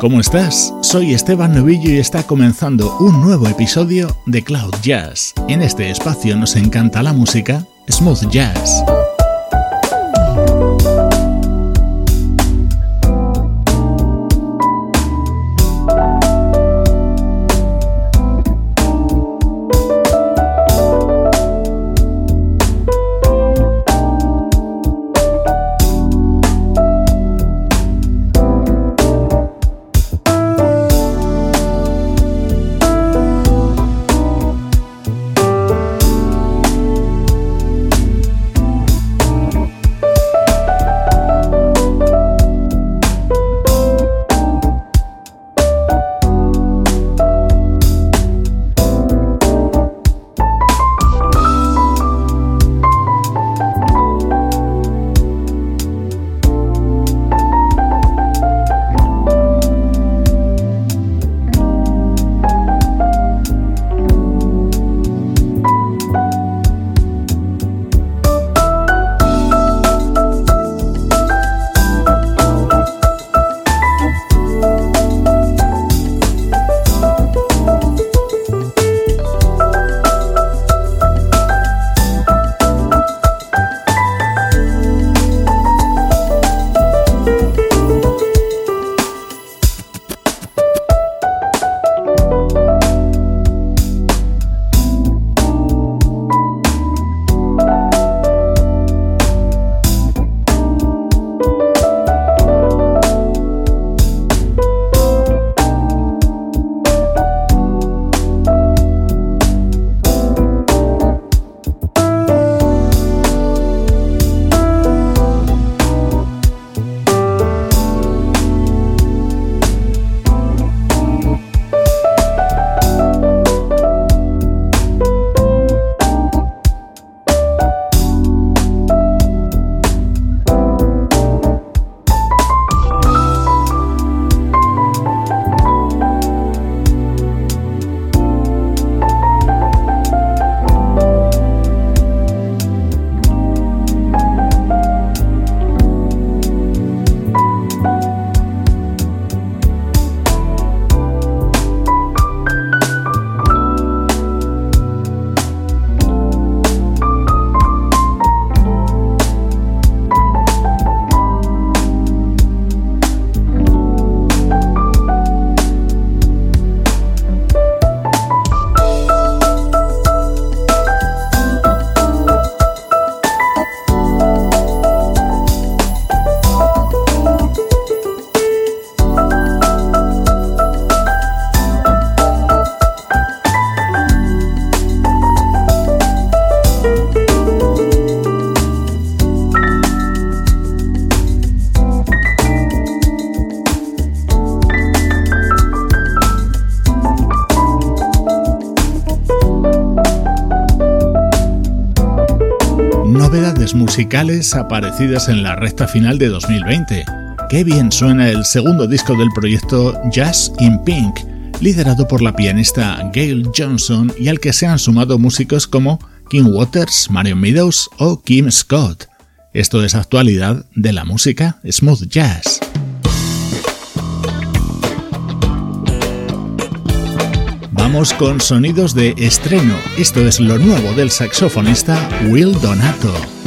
¿Cómo estás? Soy Esteban Novillo y está comenzando un nuevo episodio de Cloud Jazz. En este espacio nos encanta la música smooth jazz. Musicales aparecidas en la recta final de 2020. Qué bien suena el segundo disco del proyecto Jazz in Pink, liderado por la pianista Gail Johnson y al que se han sumado músicos como Kim Waters, Marion Meadows o Kim Scott. Esto es actualidad de la música smooth jazz. Vamos con sonidos de estreno. Esto es lo nuevo del saxofonista Will Donato.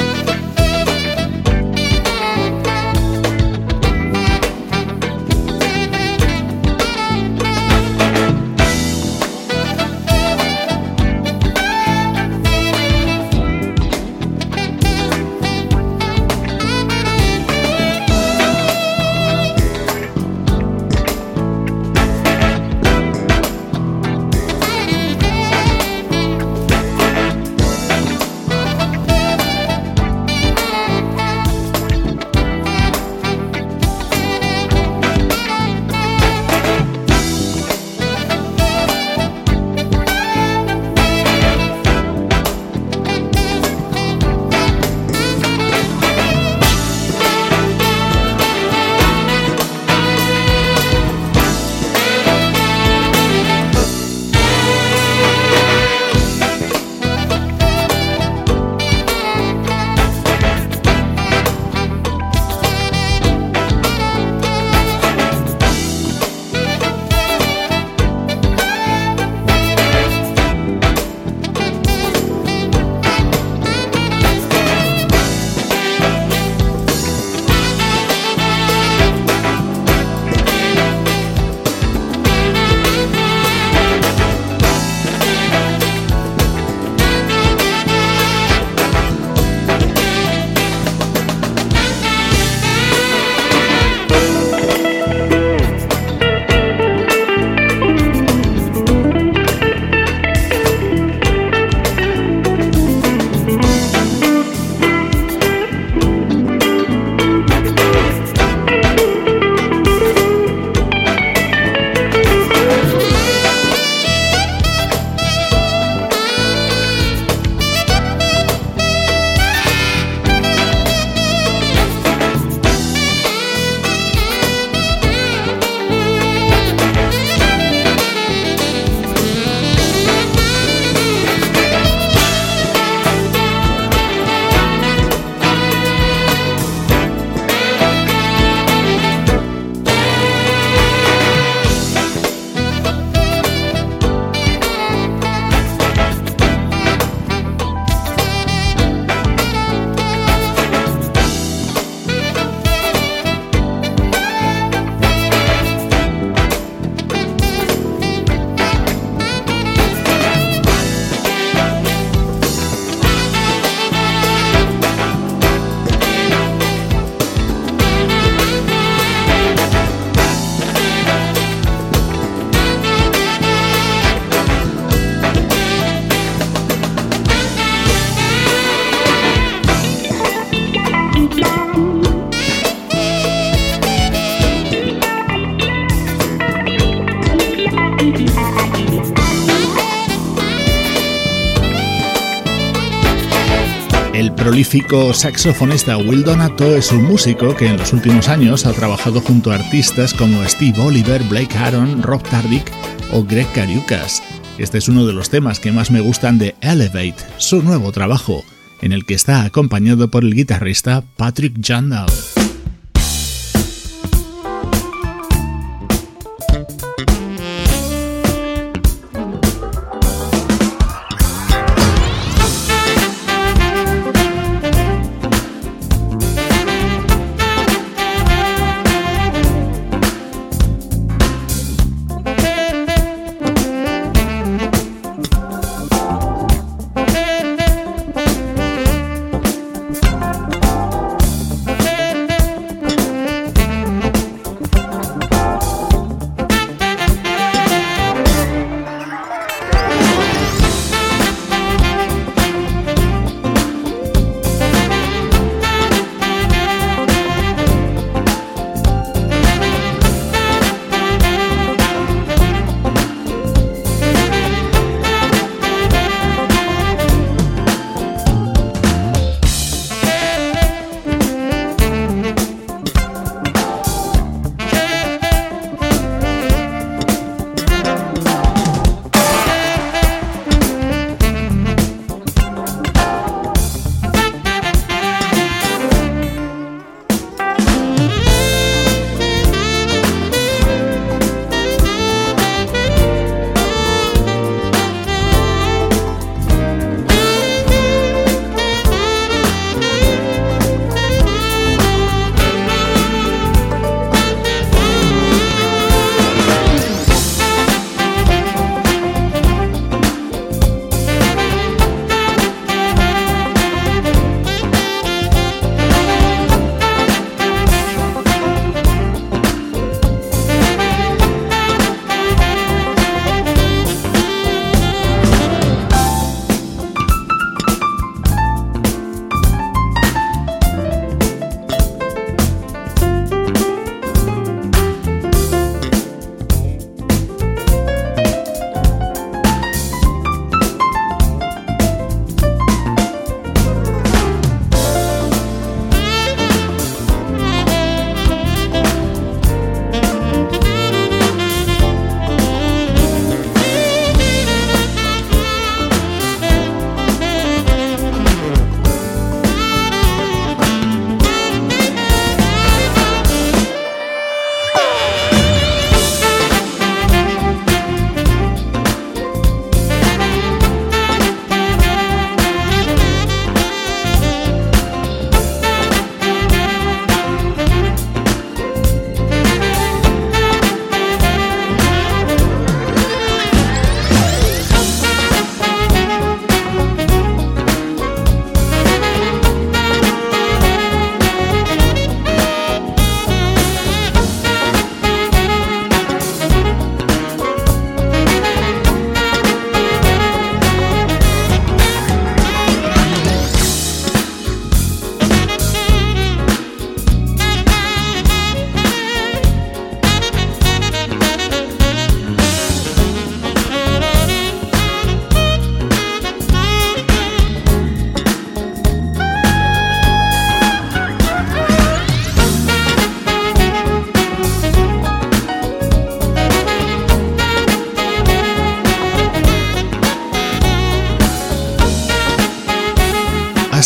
Prolífico saxofonista Will Donato es un músico que en los últimos años ha trabajado junto a artistas como Steve Oliver, Blake Aaron, Rob Tardick o Greg Cariucas. Este es uno de los temas que más me gustan de Elevate, su nuevo trabajo, en el que está acompañado por el guitarrista Patrick Jandal.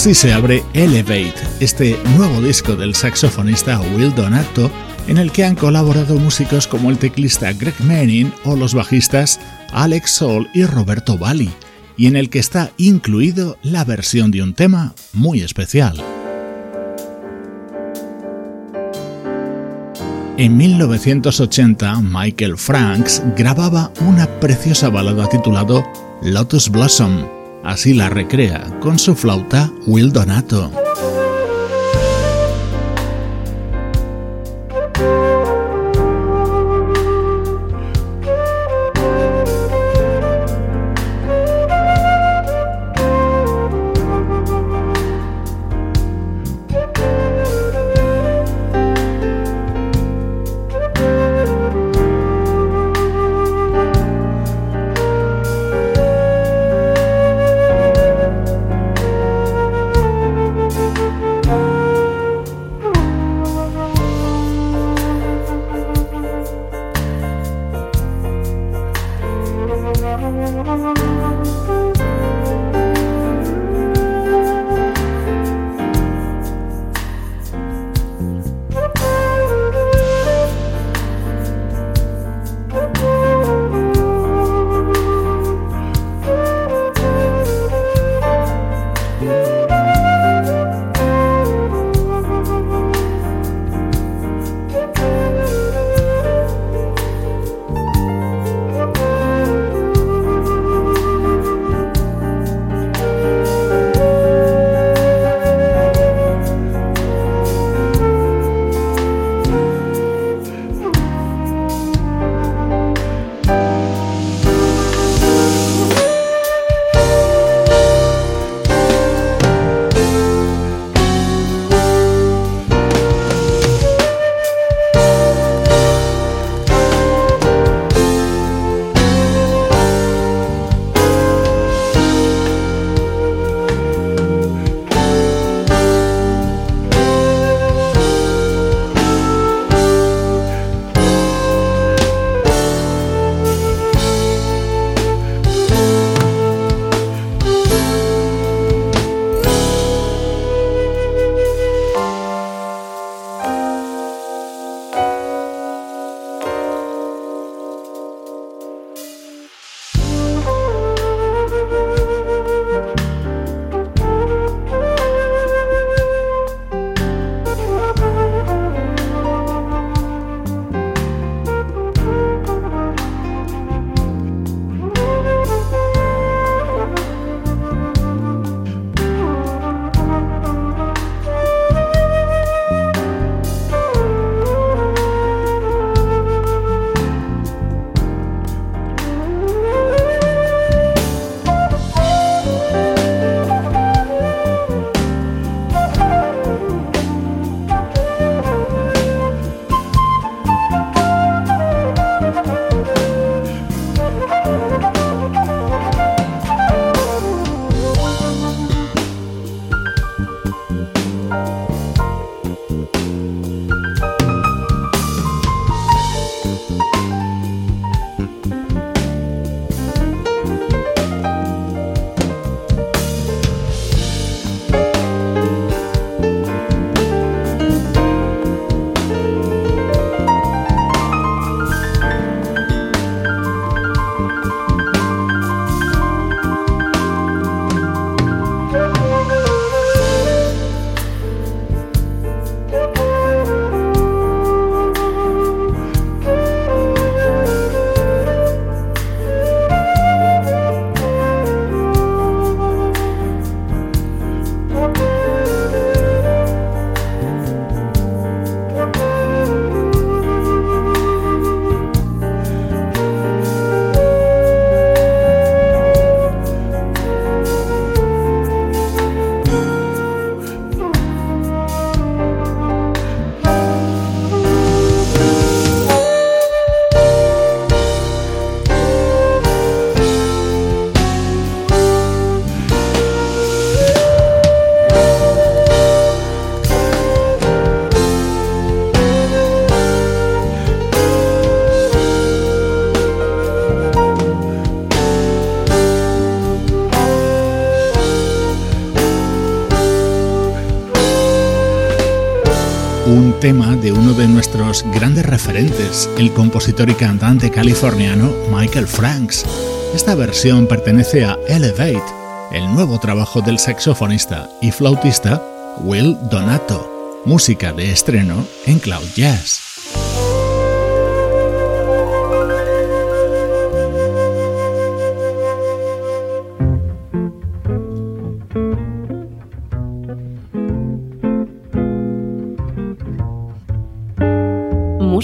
Así se abre Elevate, este nuevo disco del saxofonista Will Donato, en el que han colaborado músicos como el teclista Greg Manning o los bajistas Alex Soul y Roberto Bali, y en el que está incluido la versión de un tema muy especial. En 1980, Michael Franks grababa una preciosa balada titulado Lotus Blossom Así la recrea con su flauta Will Donato. Tema de uno de nuestros grandes referentes, el compositor y cantante californiano Michael Franks. Esta versión pertenece a Elevate, el nuevo trabajo del saxofonista y flautista Will Donato, música de estreno en Cloud Jazz.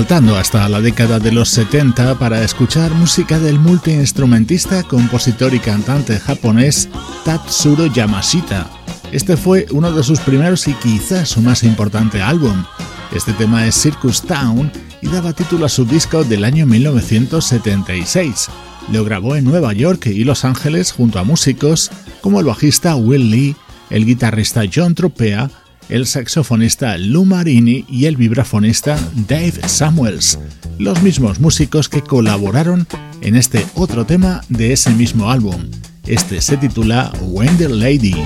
Saltando hasta la década de los 70 para escuchar música del multiinstrumentista, compositor y cantante japonés Tatsuro Yamashita. Este fue uno de sus primeros y quizás su más importante álbum. Este tema es Circus Town y daba título a su disco del año 1976. Lo grabó en Nueva York y Los Ángeles junto a músicos como el bajista Will Lee, el guitarrista John Tropea el saxofonista Lou Marini y el vibrafonista Dave Samuels, los mismos músicos que colaboraron en este otro tema de ese mismo álbum. Este se titula the Lady.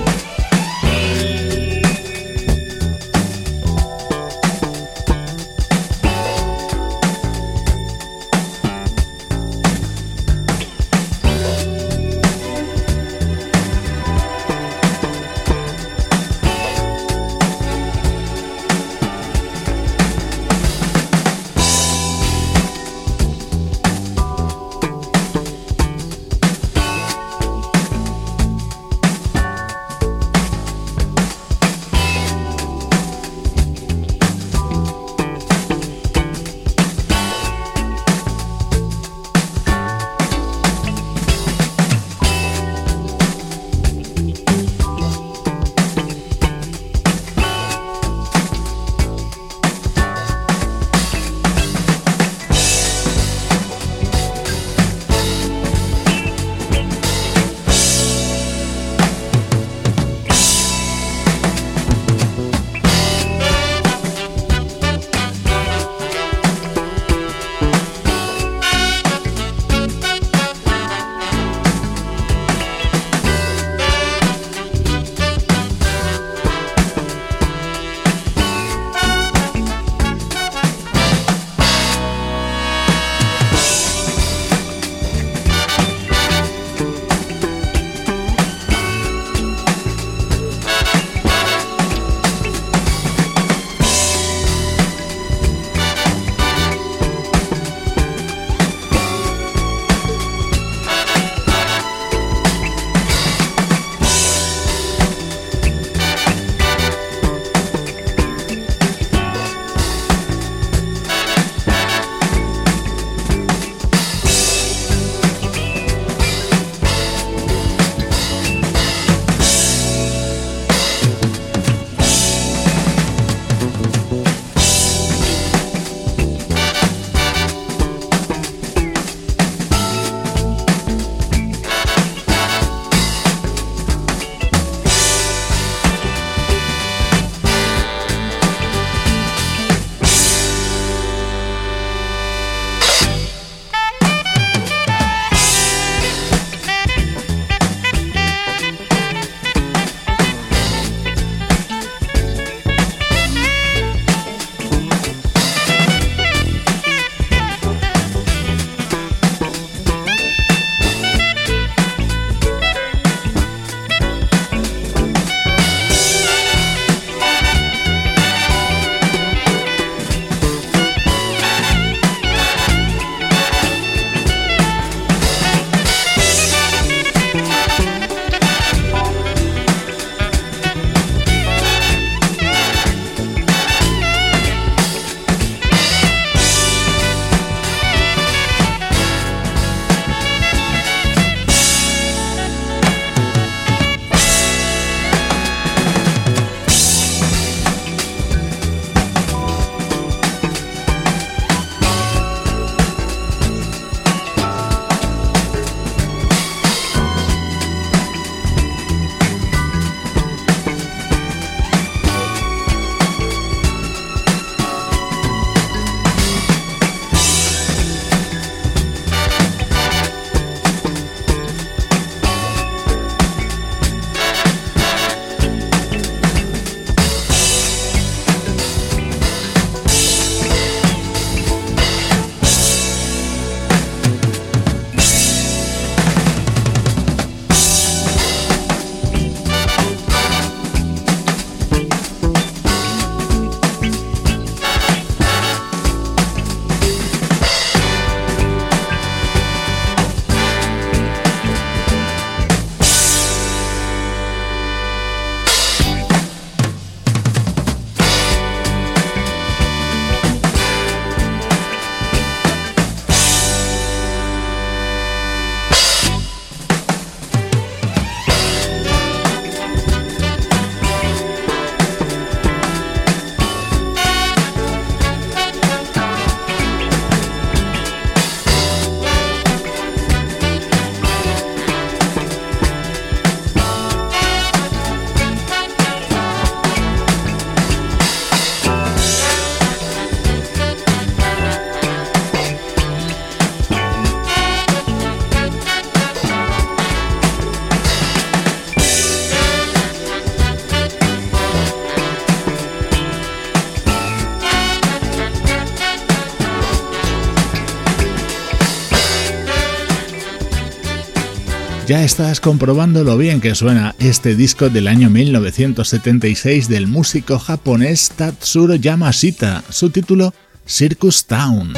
Ya estás comprobando lo bien que suena este disco del año 1976 del músico japonés Tatsuro Yamashita, su título Circus Town.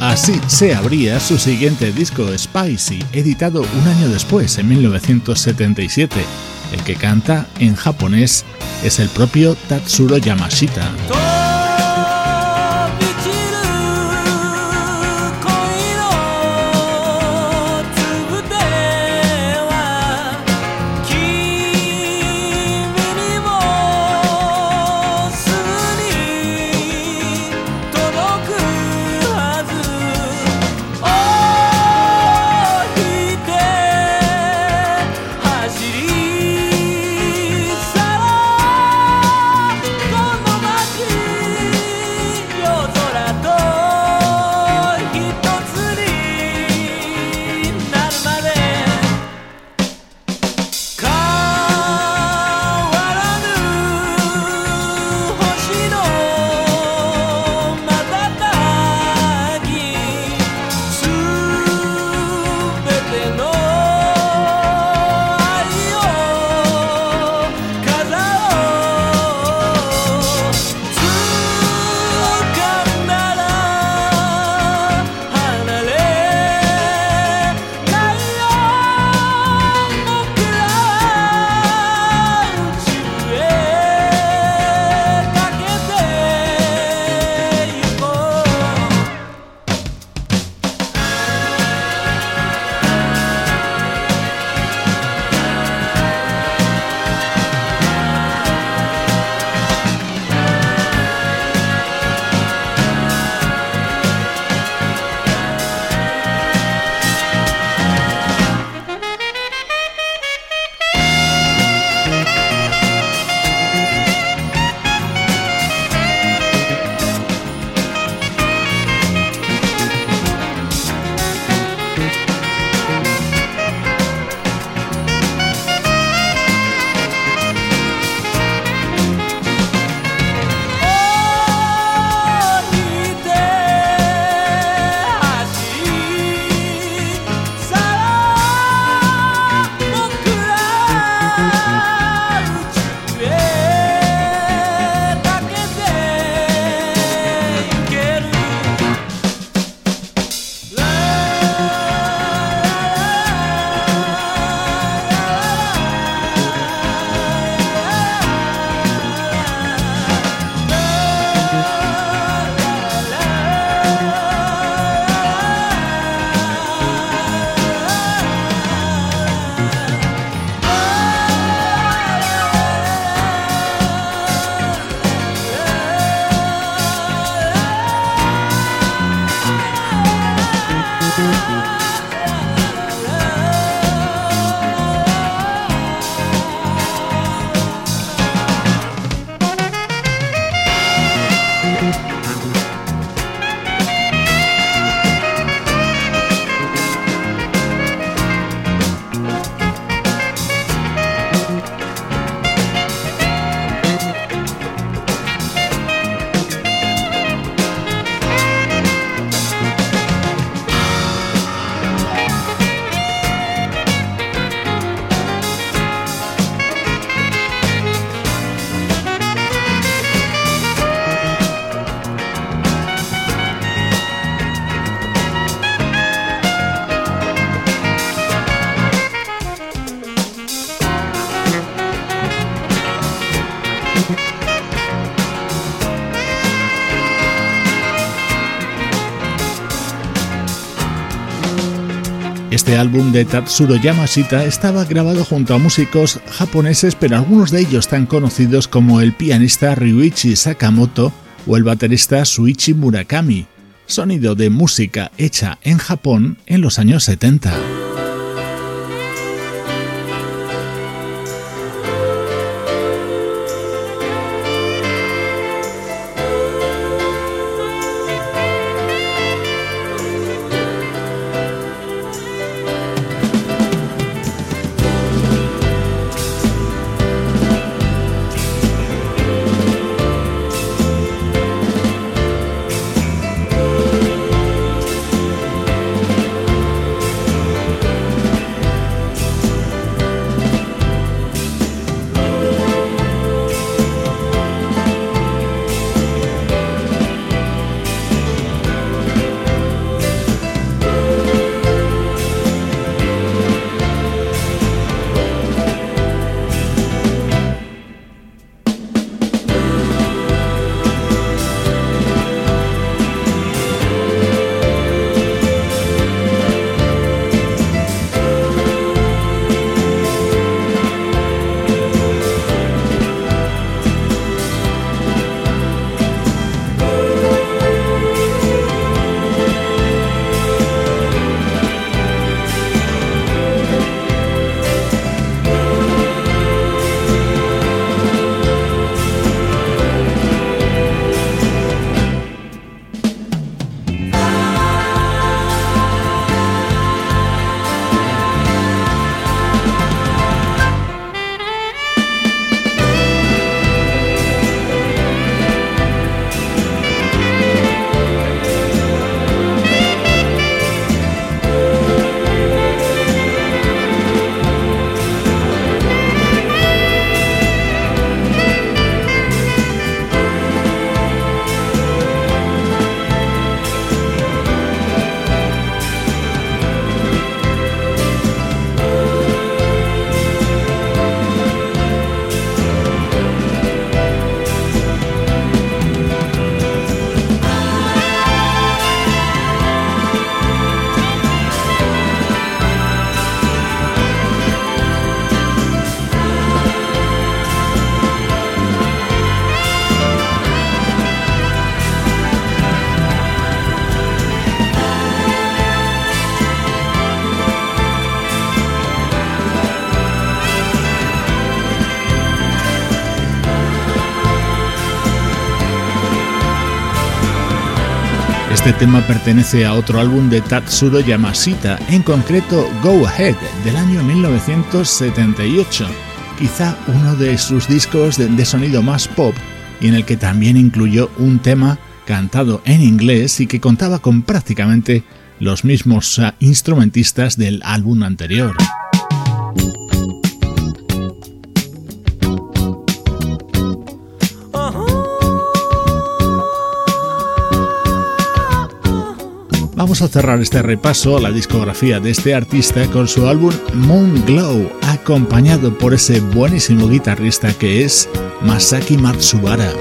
Así se abría su siguiente disco Spicy, editado un año después, en 1977. El que canta en japonés es el propio Tatsuro Yamashita. Este álbum de Tatsuro Yamashita estaba grabado junto a músicos japoneses, pero algunos de ellos tan conocidos como el pianista Ryuichi Sakamoto o el baterista Suichi Murakami. Sonido de música hecha en Japón en los años 70. Tema pertenece a otro álbum de Tatsuro Yamashita, en concreto Go Ahead, del año 1978, quizá uno de sus discos de, de sonido más pop y en el que también incluyó un tema cantado en inglés y que contaba con prácticamente los mismos ah, instrumentistas del álbum anterior. Vamos a cerrar este repaso a la discografía de este artista con su álbum Moon Glow, acompañado por ese buenísimo guitarrista que es Masaki Matsubara.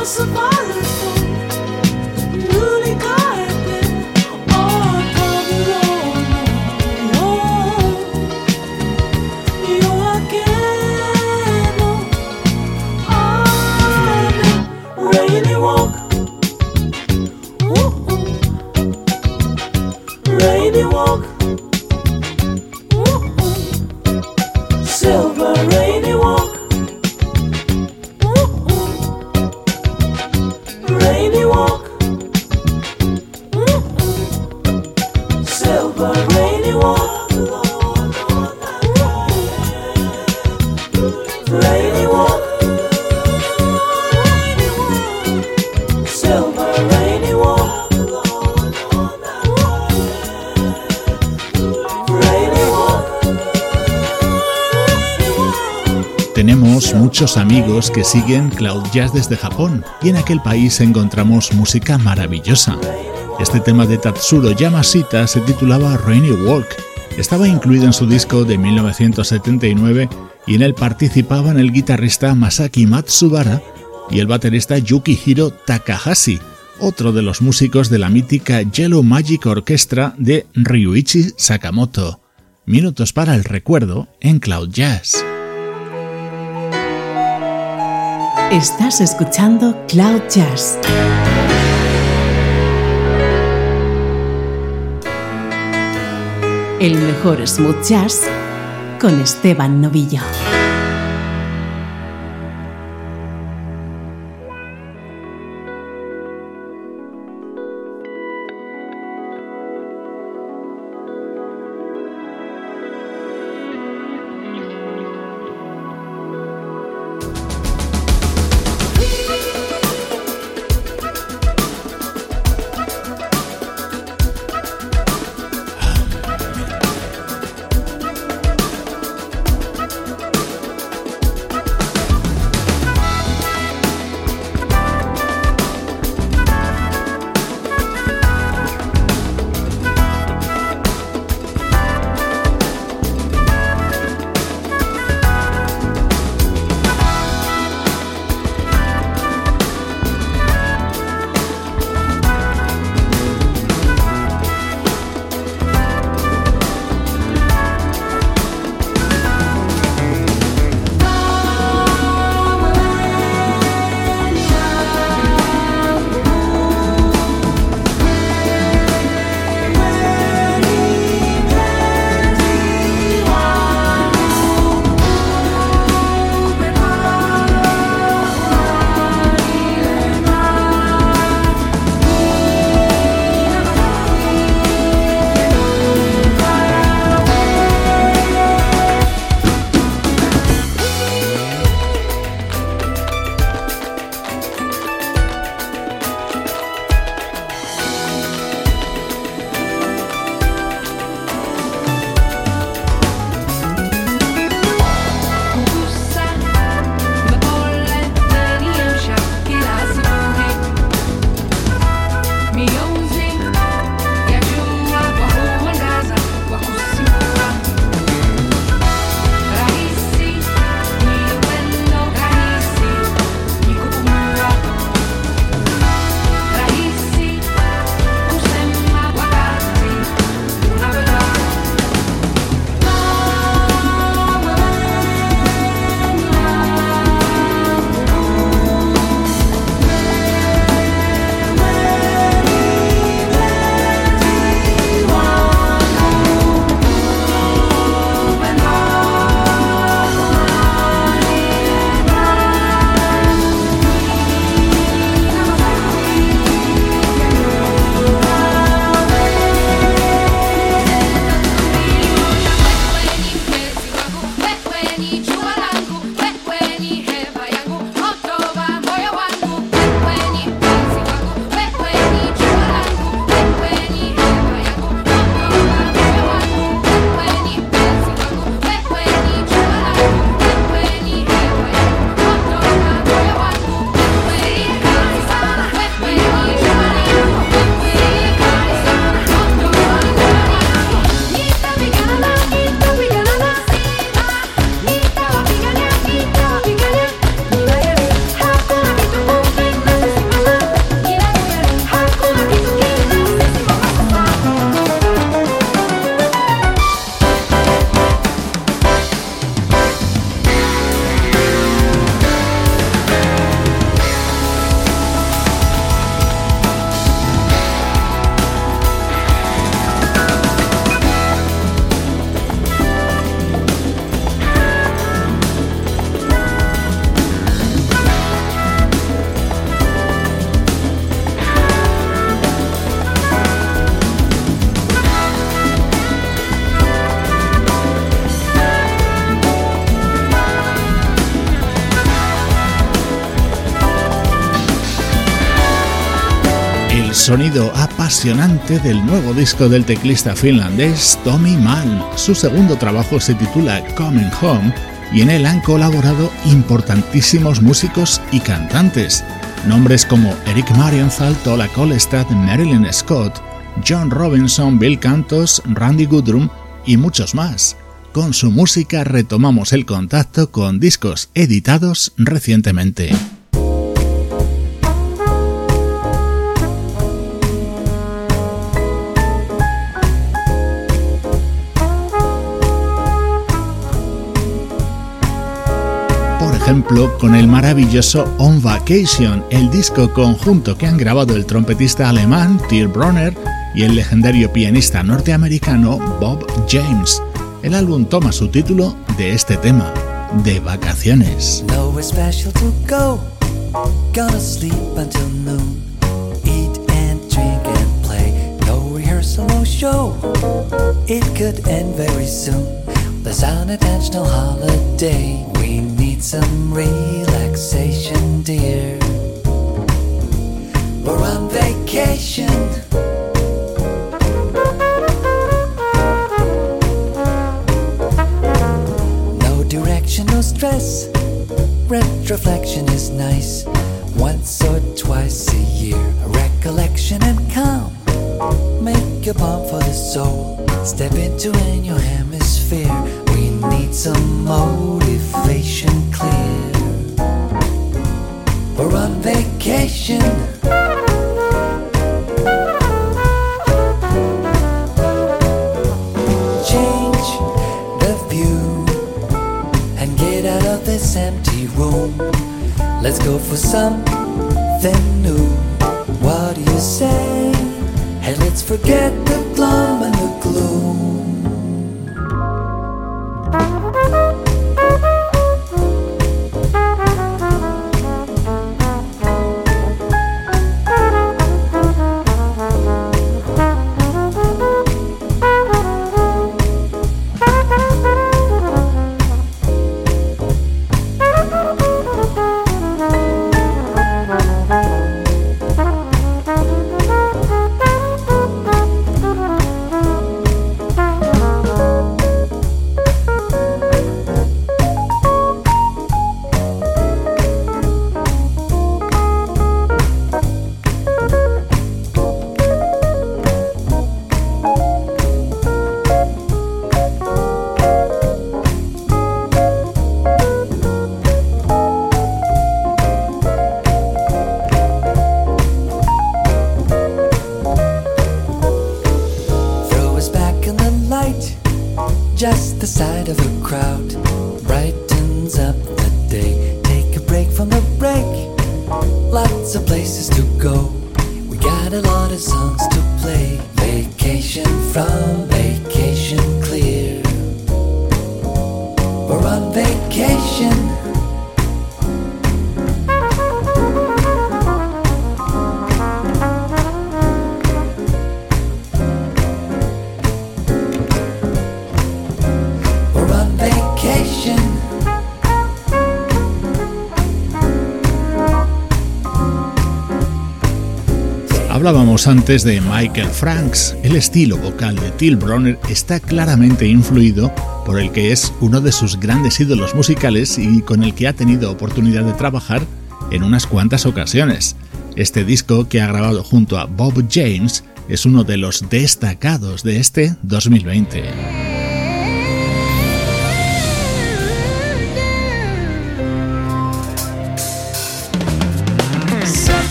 possible. Amigos que siguen Cloud Jazz desde Japón y en aquel país encontramos música maravillosa. Este tema de Tatsuro Yamashita se titulaba Rainy Walk. Estaba incluido en su disco de 1979 y en él participaban el guitarrista Masaki Matsubara y el baterista Yukihiro Takahashi, otro de los músicos de la mítica Yellow Magic Orchestra de Ryuichi Sakamoto. Minutos para el recuerdo en Cloud Jazz. Estás escuchando Cloud Jazz. El mejor smooth jazz con Esteban Novillo. Sonido apasionante del nuevo disco del teclista finlandés Tommy Mann. Su segundo trabajo se titula Coming Home y en él han colaborado importantísimos músicos y cantantes, nombres como Eric Marienthal, Tola Colestad, Marilyn Scott, John Robinson, Bill Cantos, Randy Goodrum y muchos más. Con su música retomamos el contacto con discos editados recientemente. Con el maravilloso On Vacation, el disco conjunto que han grabado el trompetista alemán Till Bronner y el legendario pianista norteamericano Bob James. El álbum toma su título de este tema, de vacaciones. Need some relaxation, dear. We're on vacation. No direction, no stress. Retroflexion is nice. Once or twice a year, recollection and calm. Make a balm for the soul. Step into a new hemisphere. We need some motivation vacation. Change the view and get out of this empty room. Let's go for something new. What do you say? Hey, let's forget the glum places to go. We got a lot of songs to play. Vacation from vacation clear. We're on vacation. Hablábamos antes de Michael Franks. El estilo vocal de Till Bronner está claramente influido por el que es uno de sus grandes ídolos musicales y con el que ha tenido oportunidad de trabajar en unas cuantas ocasiones. Este disco que ha grabado junto a Bob James es uno de los destacados de este 2020.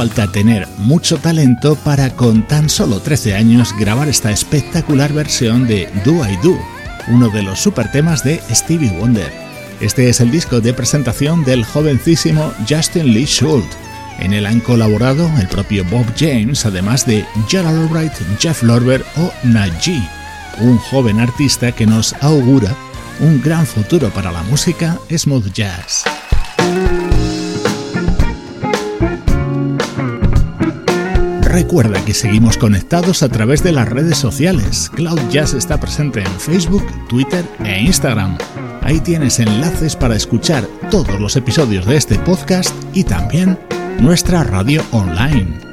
Falta tener mucho talento para con tan solo 13 años grabar esta espectacular versión de Do I Do, uno de los super temas de Stevie Wonder. Este es el disco de presentación del jovencísimo Justin Lee Schultz. En él han colaborado el propio Bob James, además de Gerald Albright, Jeff Lorber o Najee, un joven artista que nos augura un gran futuro para la música smooth jazz. Recuerda que seguimos conectados a través de las redes sociales. Cloud Jazz está presente en Facebook, Twitter e Instagram. Ahí tienes enlaces para escuchar todos los episodios de este podcast y también nuestra radio online.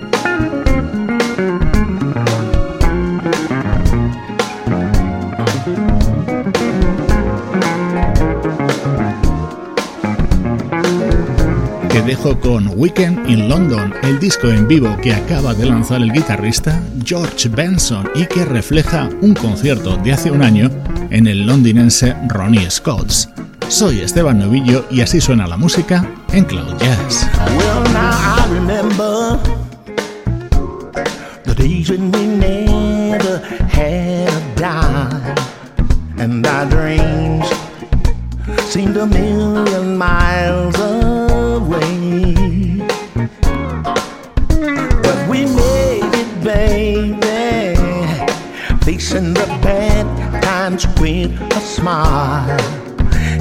Dejo con Weekend in London, el disco en vivo que acaba de lanzar el guitarrista George Benson y que refleja un concierto de hace un año en el londinense Ronnie Scott's. Soy Esteban Novillo y así suena la música en Cloud Jazz. Smile.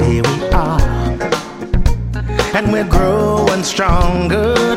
Here we are, and we're growing stronger